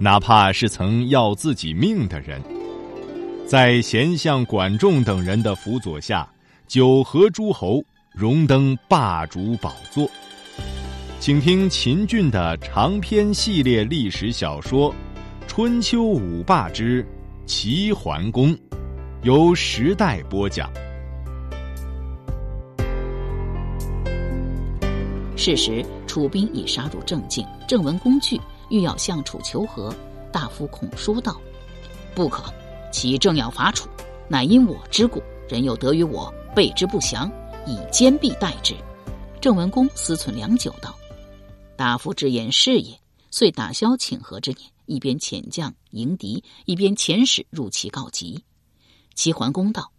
哪怕是曾要自己命的人，在贤相管仲等人的辅佐下，九合诸侯，荣登霸主宝座。请听秦俊的长篇系列历史小说《春秋五霸之齐桓公》，由时代播讲。是时，楚兵已杀入郑境，郑文公惧。欲要向楚求和，大夫孔说道：“不可，其正要伐楚，乃因我之故，人又得于我，备之不详，以坚壁待之。”郑文公思忖良久，道：“大夫之言是也。”遂打消请和之念，一边遣将迎敌，一边遣使入齐告急。齐桓公道：“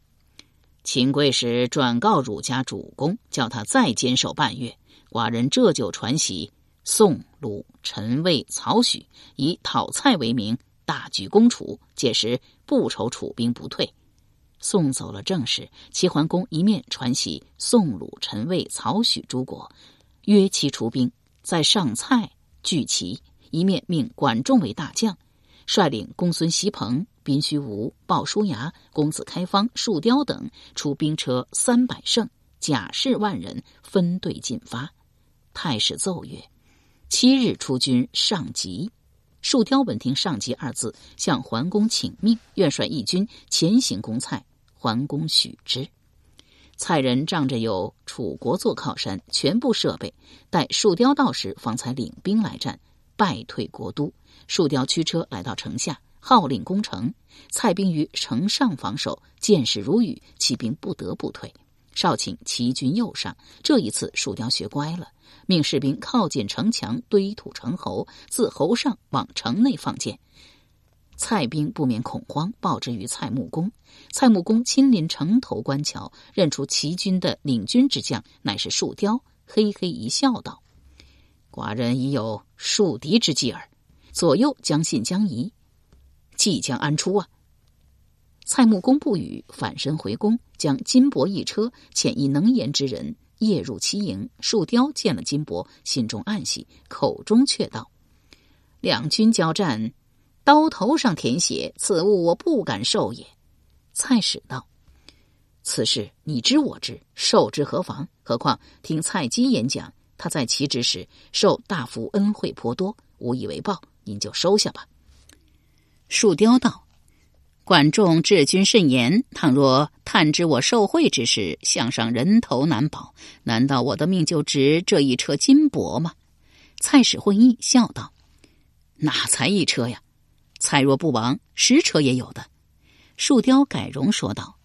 秦贵使转告汝家主公，叫他再坚守半月，寡人这就传檄。”宋、鲁、陈、魏、曹、许以讨蔡为名，大举攻楚。届时不愁楚兵不退。送走了正使，齐桓公一面传檄宋、鲁、陈、魏、曹、许诸国，约其出兵在上蔡聚齐；一面命管仲为大将，率领公孙锡朋、宾须吴、鲍叔牙、公子开方、树雕等出兵车三百乘，甲士万人，分队进发。太史奏曰。七日出军上集，树雕闻听“上集”二字，向桓公请命，愿率义军前行攻蔡。桓公许之。蔡人仗着有楚国做靠山，全部设备，待树雕到时，方才领兵来战，败退国都。树雕驱车来到城下，号令攻城。蔡兵于城上防守，箭矢如雨，骑兵不得不退。少顷，齐军又上。这一次，树雕学乖了。命士兵靠近城墙，堆土成壕，自壕上往城内放箭。蔡兵不免恐慌，报之于蔡穆公。蔡穆公亲临城头观桥，认出齐军的领军之将乃是树雕，嘿嘿一笑，道：“寡人已有树敌之计耳。”左右将信将疑，即将安出啊？蔡穆公不语，反身回宫，将金帛一车，遣一能言之人。夜入其营，树雕见了金帛，心中暗喜，口中却道：“两军交战，刀头上舔血，此物我不敢受也。”蔡史道：“此事你知我知，受之何妨？何况听蔡姬演讲，他在齐职时受大夫恩惠颇多，无以为报，您就收下吧。”树雕道。管仲治军甚严，倘若探知我受贿之事，项上人头难保。难道我的命就值这一车金帛吗？蔡史混意笑道：“哪才一车呀？蔡若不亡，十车也有的。”树雕改容说道：“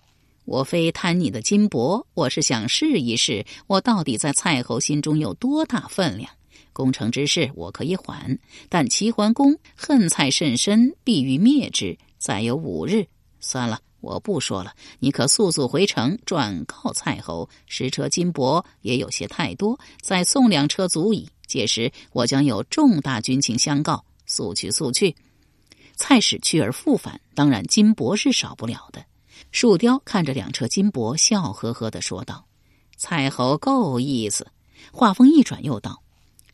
我非贪你的金帛，我是想试一试，我到底在蔡侯心中有多大分量。攻城之事我可以缓，但齐桓公恨蔡甚深，必欲灭之。”再有五日，算了，我不说了。你可速速回城，转告蔡侯，十车金帛也有些太多，再送两车足矣。届时我将有重大军情相告，速去速去。蔡使去而复返，当然金帛是少不了的。树雕看着两车金帛，笑呵呵的说道：“蔡侯够意思。”话锋一转，又道：“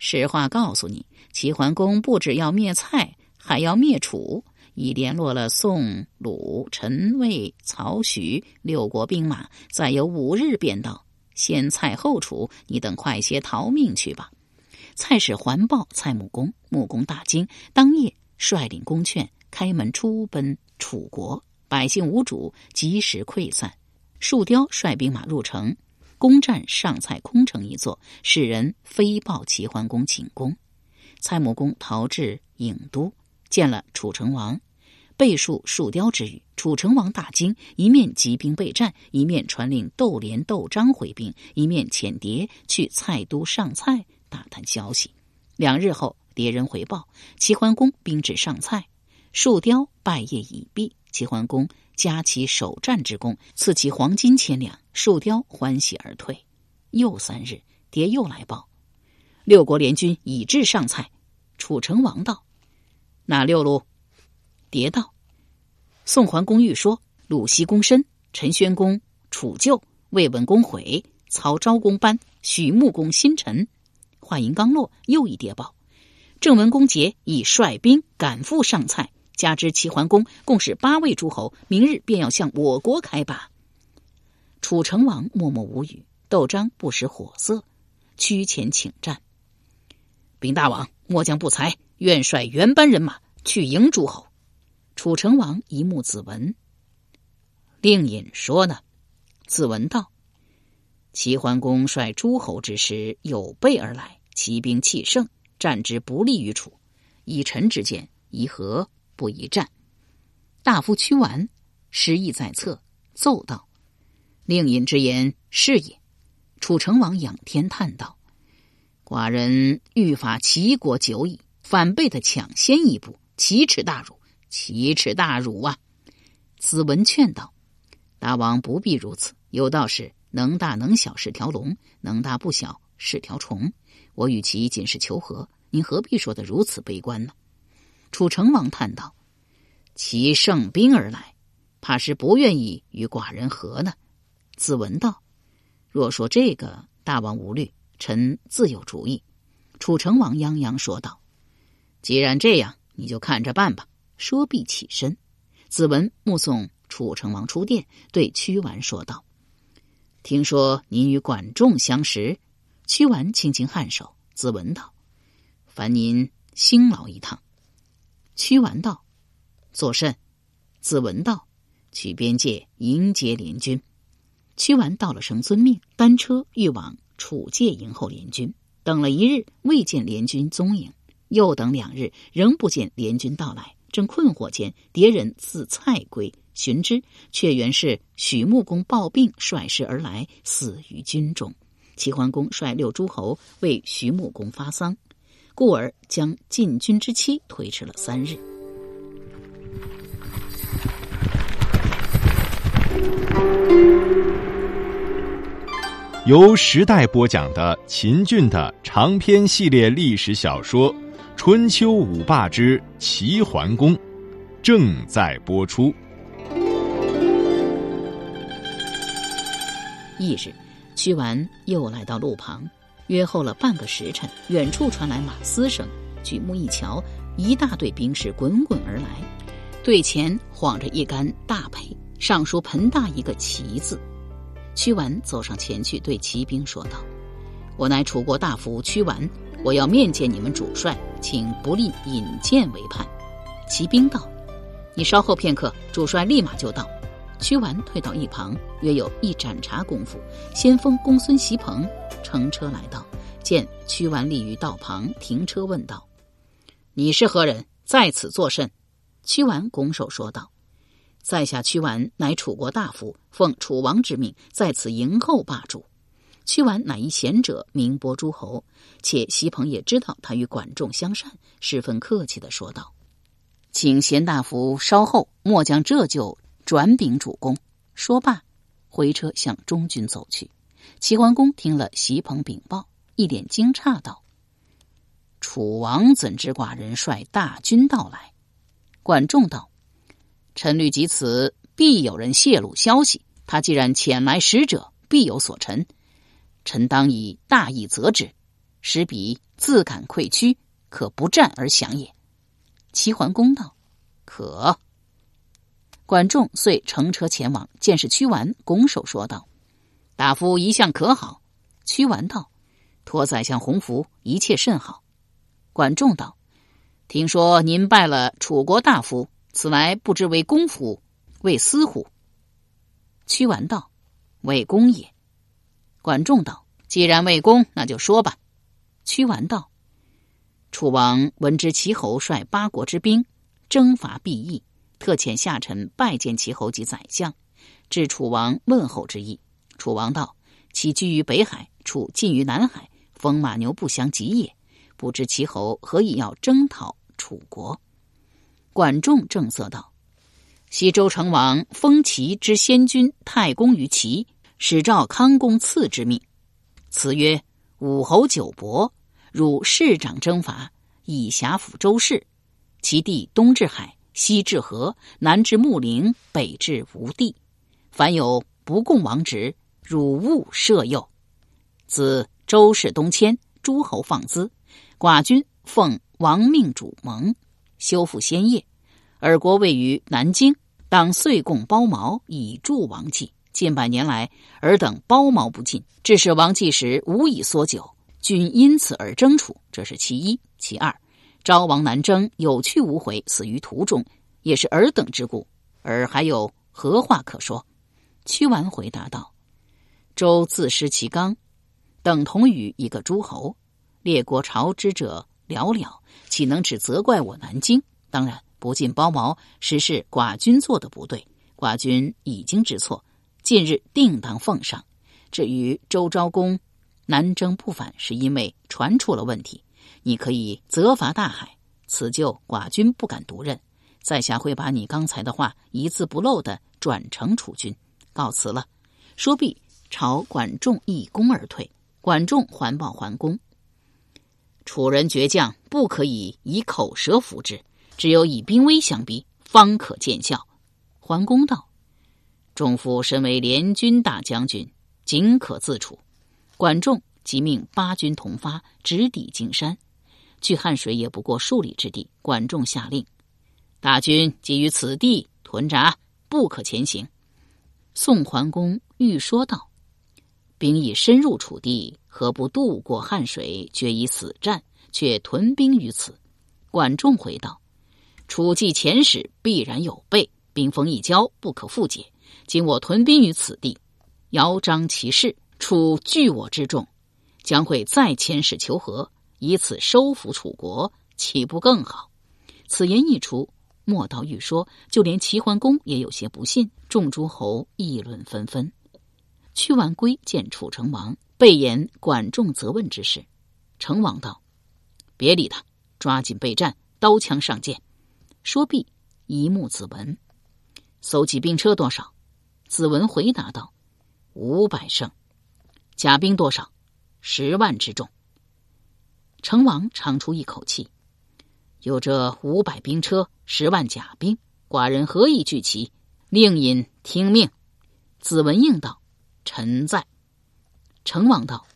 实话告诉你，齐桓公不只要灭蔡，还要灭楚。”已联络了宋、鲁、陈、魏、曹、徐六国兵马，再有五日便到。先蔡后楚，你等快些逃命去吧。蔡使环抱蔡穆公，穆公大惊，当夜率领宫劝开门出奔楚国。百姓无主，及时溃散。树雕率兵马入城，攻占上蔡空城一座，使人飞报齐桓公请功。蔡穆公逃至郢都。见了楚成王，背述树雕之语。楚成王大惊，一面集兵备战，一面传令窦连、窦章回兵，一面遣谍去蔡都上蔡打探消息。两日后，牒人回报齐桓公兵至上蔡，树雕拜谒已毕，齐桓公加其首战之功，赐其黄金千两。树雕欢喜而退。又三日，蝶又来报，六国联军已至上蔡。楚成王道：“哪六路？”蝶道：“宋桓公欲说，鲁僖公申，陈宣公楚旧，魏文公毁，曹昭公班，许穆公新臣。”话音刚落，又一谍报。郑文公杰已率兵赶赴上蔡，加之齐桓公共使八位诸侯，明日便要向我国开拔。楚成王默默无语，窦章不识火色，趋前请战。禀大王，末将不才，愿率原班人马去迎诸侯。楚成王一目子文，令尹说呢？子文道：齐桓公率诸侯之师有备而来，骑兵气盛。战之不利于楚，以臣之见，宜和不宜战。大夫屈完失意在侧，奏道：“令尹之言是也。”楚成王仰天叹道：“寡人欲伐齐国久矣，反被他抢先一步，奇耻大辱，奇耻大辱啊！”子文劝道：“大王不必如此，有道是能大能小是条龙，能大不小是条虫。”我与其仅是求和，您何必说的如此悲观呢？楚成王叹道：“其胜兵而来，怕是不愿意与寡人和呢。”子文道：“若说这个，大王无虑，臣自有主意。”楚成王泱泱说道：“既然这样，你就看着办吧。”说毕起身。子文目送楚成王出殿，对屈完说道：“听说您与管仲相识。”屈完轻轻颔首，子文道：“烦您辛劳一趟。”屈完道：“作甚？”子文道：“去边界迎接联军。”屈完道了声遵命，单车欲往楚界迎候联军。等了一日，未见联军踪影；又等两日，仍不见联军到来。正困惑间，敌人自蔡归，寻之，却原是许穆公暴病率师而来，死于军中。齐桓公率六诸侯为徐穆公发丧，故而将进军之期推迟了三日。由时代播讲的秦俊的长篇系列历史小说《春秋五霸之齐桓公》正在播出。翌日。屈完又来到路旁，约候了半个时辰，远处传来马嘶声。举目一瞧，一大队兵士滚滚而来，队前晃着一杆大辔，上书“盆大”一个“齐”字。屈完走上前去，对骑兵说道：“我乃楚国大夫屈完，我要面见你们主帅，请不吝引荐为盼。”骑兵道：“你稍后片刻，主帅立马就到。”屈完退到一旁，约有一盏茶功夫，先锋公孙袭鹏乘车来到，见屈完立于道旁，停车问道：“你是何人？在此作甚？”屈完拱手说道：“在下屈完乃楚国大夫，奉楚王之命在此迎候霸主。”屈完乃一贤者，名播诸侯，且席鹏也知道他与管仲相善，十分客气的说道：“请贤大夫稍后，末将这就。”转禀主公，说罢，回车向中军走去。齐桓公听了席鹏禀报，一脸惊诧道：“楚王怎知寡人率大军到来？”管仲道：“臣虑及此，必有人泄露消息。他既然遣来使者，必有所陈。臣当以大义责之，使彼自感愧屈，可不战而降也。”齐桓公道：“可。”管仲遂乘车前往，见是屈完，拱手说道：“大夫一向可好？”屈完道：“托宰相洪福，一切甚好。”管仲道：“听说您拜了楚国大夫，此来不知为公府，为私乎？”屈完道：“为公也。”管仲道：“既然魏公，那就说吧。”屈完道：“楚王闻知齐侯率八国之兵征伐毕邑。”特遣下臣拜见齐侯及宰相，致楚王问候之意。楚王道：“其居于北海，楚近于南海，风马牛不相及也。不知齐侯何以要征讨楚国？”管仲正色道：“西周成王封齐之先君太公于齐，使召康公赐之命。此曰：武侯九伯，汝市长征伐，以辖抚周氏。其地东至海，西至河，南至穆陵，北至吴地。凡有不共王职，汝勿赦宥。自周氏东迁，诸侯放资，寡君奉王命主盟，修复先业。尔国位于南京，当岁贡包茅以助王继。近百年来，尔等包毛不尽，致使王继时无以缩久，均因此而争处，这是其一。其二，昭王南征，有去无回，死于途中，也是尔等之故。而还有何话可说？屈完回答道：“周自失其刚，等同于一个诸侯，列国朝之者寥寥，岂能只责怪我南京？当然，不进包毛，实是寡君做的不对，寡君已经知错。”近日定当奉上。至于周昭公南征不返，是因为船出了问题。你可以责罚大海，此就寡君不敢独任。在下会把你刚才的话一字不漏的转呈楚君。告辞了。说毕，朝管仲一躬而退。管仲环抱桓公：楚人倔强，不可以以口舌服之，只有以兵威相逼，方可见效。桓公道。仲父身为联军大将军，仅可自处。管仲即命八军同发，直抵荆山。距汉水也不过数里之地。管仲下令：大军基于此地屯扎，不可前行。宋桓公欲说道：“兵已深入楚地，何不渡过汉水，决一死战，却屯兵于此？”管仲回道：“楚既遣使，必然有备，兵锋一交，不可复解。”今我屯兵于此地，遥张其势，楚惧我之众，将会再遣使求和，以此收服楚国，岂不更好？此言一出，莫道欲说，就连齐桓公也有些不信。众诸侯议论纷纷。屈完归见楚成王，备言管仲责问之事。成王道：“别理他，抓紧备战，刀枪上剑。”说毕，一目子文，搜集兵车多少？子文回答道：“五百胜，甲兵多少？十万之众。”成王长出一口气：“有这五百兵车，十万甲兵，寡人何以拒其？令尹听命。”子文应道：“臣在。”成王道：“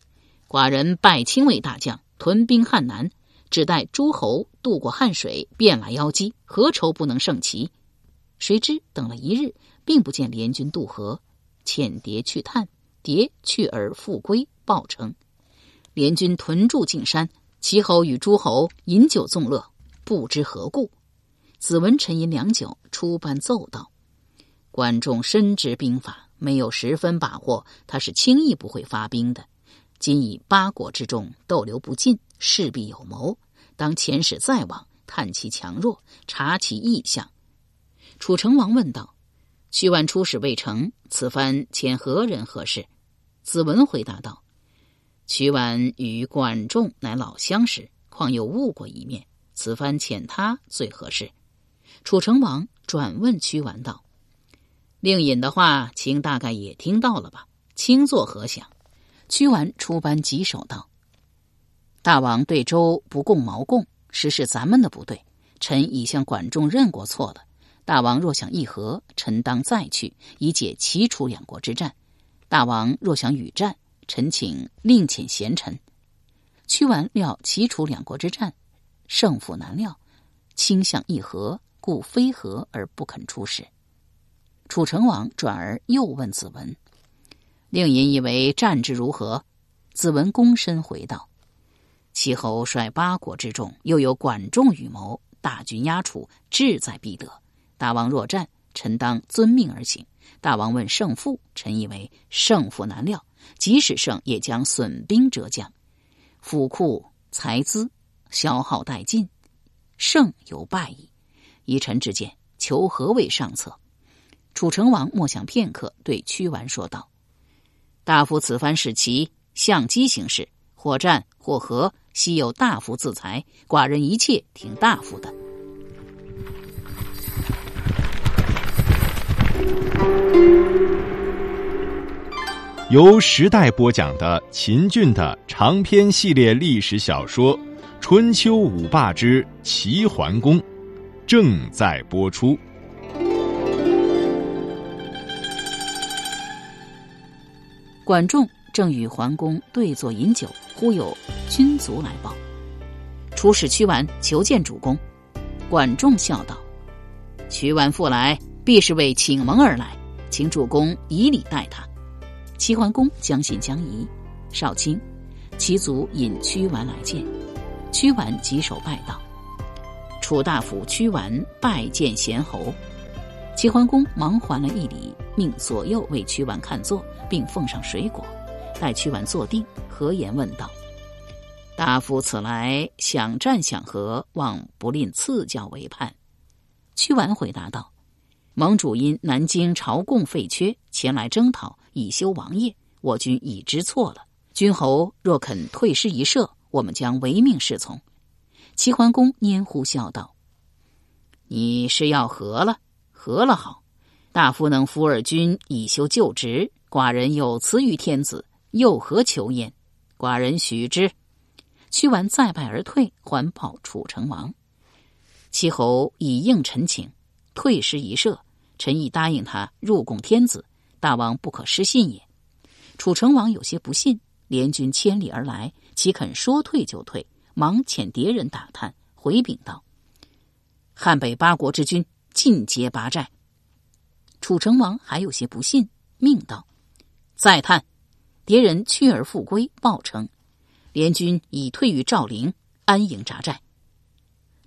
寡人拜卿为大将，屯兵汉南，只待诸侯渡过汉水，便来邀击，何愁不能胜其？”谁知等了一日。并不见联军渡河，遣蝶去探，蝶去而复归，报称联军屯驻进山，齐侯与诸侯饮酒纵乐，不知何故。子文沉吟良久，出班奏道：“管仲深知兵法，没有十分把握，他是轻易不会发兵的。今以八国之众逗留不进，势必有谋。当遣使再往，探其强弱，察其意向。”楚成王问道。屈完出使未成，此番遣何人合适？子文回答道：“屈完与管仲乃老相识，况又误过一面，此番遣他最合适。”楚成王转问屈完道：“令尹的话，卿大概也听到了吧？卿作何想？”屈完出班棘手道：“大王对周不共毛共，实是咱们的不对。臣已向管仲认过错了。”大王若想议和，臣当再去，以解齐楚两国之战。大王若想与战，臣请另遣贤臣。屈完料齐楚两国之战胜负难料，倾向议和，故非和而不肯出使。楚成王转而又问子文：“令尹以为战之如何？”子文躬身回道：“齐侯率八国之众，又有管仲与谋，大军压楚，志在必得。”大王若战，臣当遵命而行。大王问胜负，臣以为胜负难料，即使胜，也将损兵折将，府库财资消耗殆尽，胜有败矣。依臣之见，求和为上策。楚成王默想片刻，对屈完说道：“大夫此番使其相机行事，或战或和，悉有大夫自裁。寡人一切听大夫的。”由时代播讲的秦俊的长篇系列历史小说《春秋五霸之齐桓公》正在播出。管仲正与桓公对坐饮酒，忽有军卒来报：“出使屈完求见主公。”管仲笑道：“屈完复来，必是为请盟而来，请主公以礼待他。”齐桓公将信将疑。少卿，其族引屈完来见。屈完举手拜道：“楚大夫屈完拜见贤侯。”齐桓公忙还了一礼，命左右为屈完看座，并奉上水果。待屈完坐定，何言问道：“大夫此来想战想和，望不吝赐教为盼。”屈完回答道：“盟主因南京朝贡废缺，前来征讨。”以修王业，我军已知错了。君侯若肯退师一射，我们将唯命是从。齐桓公拈呼笑道：“你是要和了？和了好。大夫能扶尔君以修旧职，寡人有辞于天子，又何求焉？寡人许之。”屈完再拜而退，还报楚成王。齐侯以应陈请，退师一射，臣已答应他入贡天子。大王不可失信也。楚成王有些不信，联军千里而来，岂肯说退就退？忙遣敌人打探，回禀道：“汉北八国之军尽皆拔寨。”楚成王还有些不信，命道：“再探。”敌人去而复归，报称联军已退于赵陵，安营扎寨。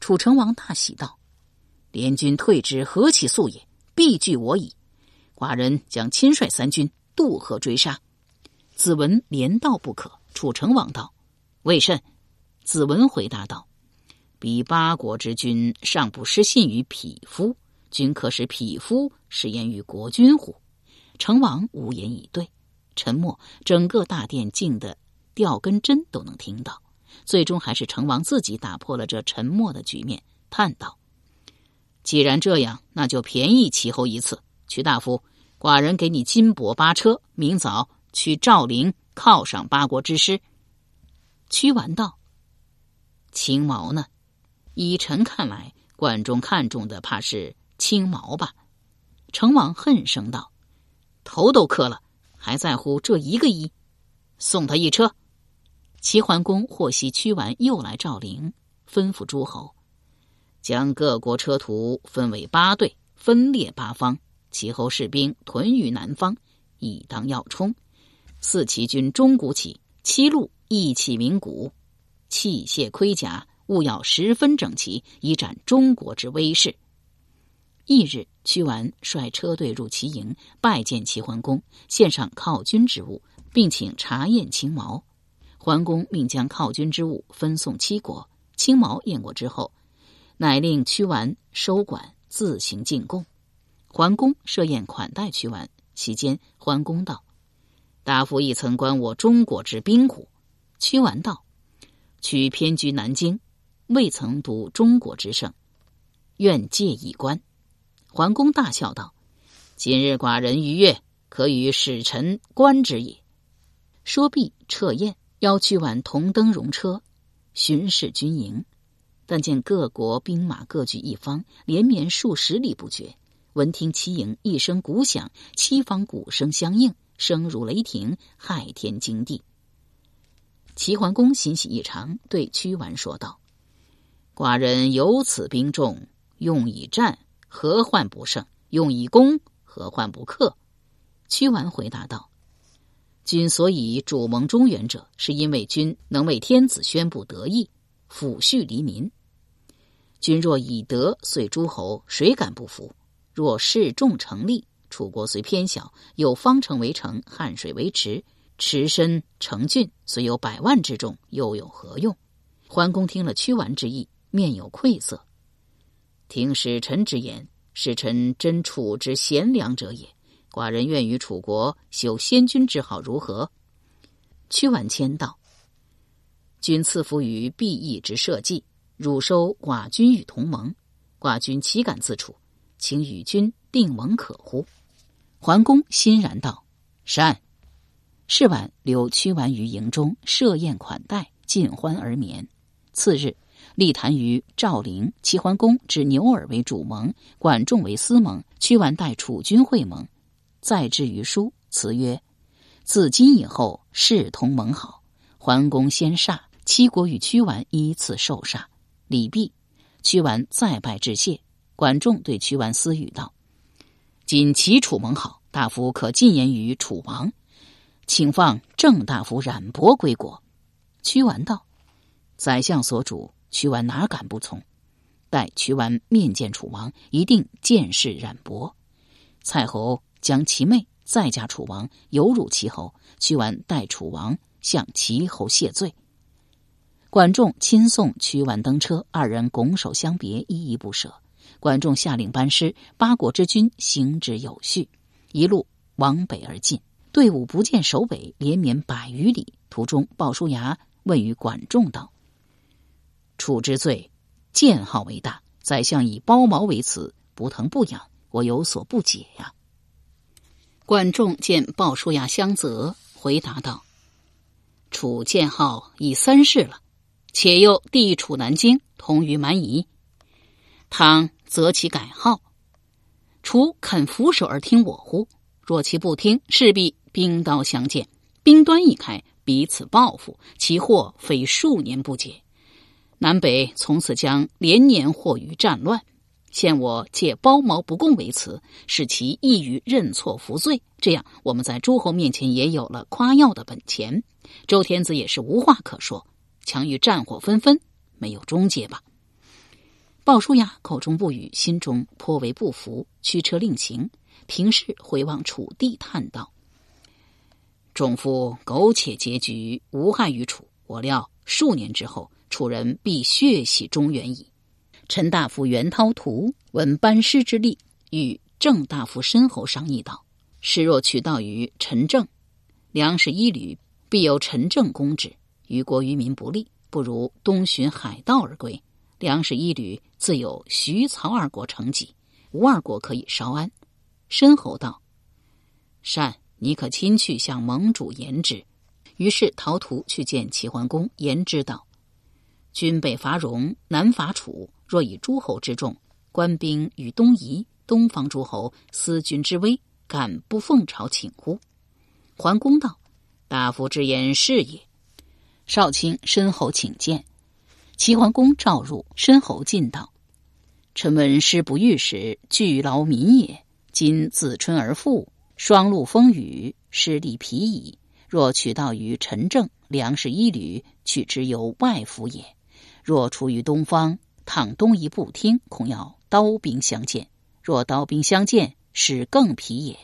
楚成王大喜道：“联军退之何其速也！必拒我矣。”寡人将亲率三军渡河追杀，子文连道不可。楚成王道：“为甚？”子文回答道：“彼八国之君尚不失信于匹夫，君可使匹夫失言于国君乎？”成王无言以对，沉默。整个大殿静得掉根针都能听到。最终还是成王自己打破了这沉默的局面，叹道：“既然这样，那就便宜齐侯一次。”屈大夫，寡人给你金帛八车，明早去赵陵犒赏八国之师。屈完道：“青毛呢？依臣看来，管仲看中的怕是青毛吧？”成王恨声道：“头都磕了，还在乎这一个亿？送他一车。”齐桓公获悉屈完又来赵陵，吩咐诸侯将各国车徒分为八队，分列八方。齐后士兵屯于南方，以当要冲。四齐军中鼓起，七路一起鸣鼓，器械盔甲务要十分整齐，以展中国之威势。翌日，屈完率车队入齐营，拜见齐桓公，献上犒军之物，并请查验青毛。桓公命将犒军之物分送七国，青毛验过之后，乃令屈完收管，自行进贡。桓公设宴款待屈完，期间桓公道：“大夫亦曾观我中国之兵乎？”屈完道：“屈偏居南京，未曾读中国之胜，愿借一观。”桓公大笑道：“今日寡人逾越，可与使臣观之也。”说毕，撤宴，邀屈完同登戎车，巡视军营。但见各国兵马各据一方，连绵数十里不绝。闻听齐营一声鼓响，七方鼓声相应，声如雷霆，骇天惊地。齐桓公欣喜异常，对屈完说道：“寡人有此兵众，用以战，何患不胜？用以攻，何患不克？”屈完回答道：“君所以主盟中原者，是因为君能为天子宣布德意，抚恤黎民。君若以德遂诸侯，谁敢不服？”若示众成立，楚国虽偏小，有方城为城，汉水为池，池深成峻，虽有百万之众，又有何用？桓公听了屈完之意，面有愧色。听使臣之言，使臣真楚之贤良者也。寡人愿与楚国修先君之好，如何？屈完谦道：“君赐福于必义之社稷，汝收寡君与同盟，寡君岂敢自处？”请与君定盟可乎？桓公欣然道：“善。”是晚，留屈完于营中设宴款待，尽欢而眠。次日，立谈于赵陵，齐桓公指牛耳为主盟，管仲为司盟，屈完代楚军会盟。再之于书，辞曰：“自今以后，视同盟好。”桓公先煞，七国与屈完依次受煞。礼毕，屈完再拜致谢。管仲对屈完私语道：“今齐楚盟好，大夫可进言于楚王。”请放郑大夫冉伯归国。屈完道：“宰相所主，屈完哪敢不从？待屈完面见楚王，一定见视冉伯。蔡侯将其妹再嫁楚王，有辱其侯。屈完代楚王向齐侯谢罪。”管仲亲送屈完登车，二人拱手相别，依依不舍。管仲下令班师，八国之军行之有序，一路往北而进。队伍不见首尾，连绵百余里。途中，鲍叔牙问于管仲道：“楚之罪，剑号为大，宰相以包毛为辞，不疼不痒，我有所不解呀。”管仲见鲍叔牙相责，回答道：“楚剑号已三世了，且又地处南京，同于蛮夷，倘择其改号，楚肯俯首而听我乎？若其不听，势必。”兵刀相见，兵端一开，彼此报复，其祸非数年不解。南北从此将连年祸于战乱。现我借包毛不共为词，使其易于认错服罪。这样，我们在诸侯面前也有了夸耀的本钱。周天子也是无话可说，强于战火纷纷，没有终结吧？鲍叔牙口中不语，心中颇为不服，驱车令行。平视回望楚地，叹道。众夫苟且结局，无害于楚。我料数年之后，楚人必血洗中原矣。陈大夫袁涛图闻班师之力，与郑大夫申侯商议道：“师若取道于陈郑，粮食一旅必由陈郑供之，于国于民不利。不如东巡海盗而归，粮食一旅自有徐曹二国承给，吴二国可以稍安。”申侯道：“善。”你可亲去向盟主言之。于是陶图去见齐桓公，言之道：“君北伐戎，南伐楚。若以诸侯之众，官兵与东夷，东方诸侯思君之威，敢不奉朝请乎？”桓公道：“大夫之言是也。”少卿申侯请见。齐桓公召入，申侯进道：“臣闻师不遇时，俱劳民也。今自春而复。”霜露风雨，失地疲矣。若取道于陈郑，粮食一旅，取之由外府也。若出于东方，倘东夷不听，恐要刀兵相见。若刀兵相见，使更疲也。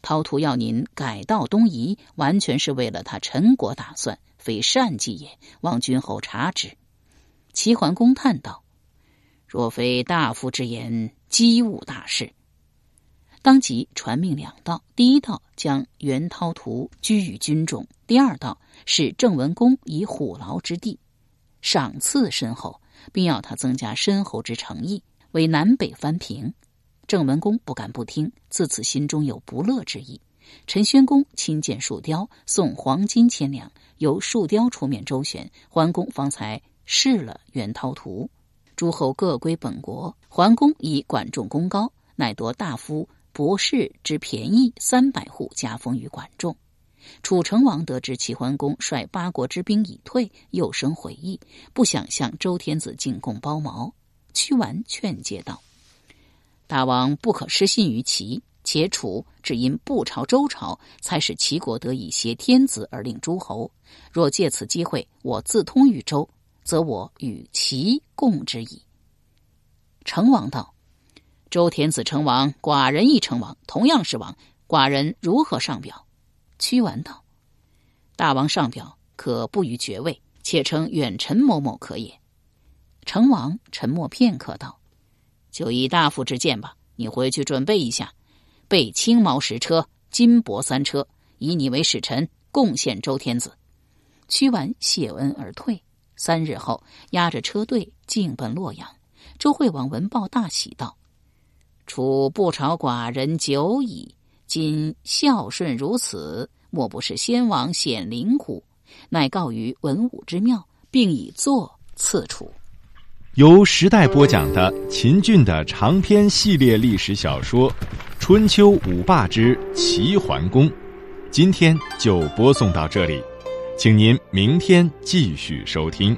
陶图要您改道东夷，完全是为了他陈国打算，非善计也。望君后察之。齐桓公叹道：“若非大夫之言，机误大事。”当即传命两道：第一道将袁涛图居于军中；第二道使郑文公以虎牢之地，赏赐申侯，并要他增加申侯之诚意，为南北翻平。郑文公不敢不听，自此心中有不乐之意。陈宣公亲见树雕，送黄金千两，由树雕出面周旋，桓公方才释了袁涛图。诸侯各归本国，桓公以管仲功高，乃夺大夫。博士之便宜三百户，加封于管仲。楚成王得知齐桓公率八国之兵已退，又生悔意，不想向周天子进贡包毛。屈完劝诫道：“大王不可失信于齐，且楚只因不朝周朝，才使齐国得以挟天子而令诸侯。若借此机会，我自通于周，则我与齐共之矣。”成王道。周天子成王，寡人亦成王，同样是王，寡人如何上表？屈完道：“大王上表，可不于爵位，且称远臣某某可也。”成王沉默片刻道：“就以大夫之见吧，你回去准备一下，备青毛十车，金帛三车，以你为使臣，贡献周天子。”屈完谢恩而退。三日后，押着车队进奔洛阳。周惠王闻报大喜，道。楚不朝寡人久矣，今孝顺如此，莫不是先王显灵乎？乃告于文武之庙，并以坐赐楚。由时代播讲的秦俊的长篇系列历史小说《春秋五霸之齐桓公》，今天就播送到这里，请您明天继续收听。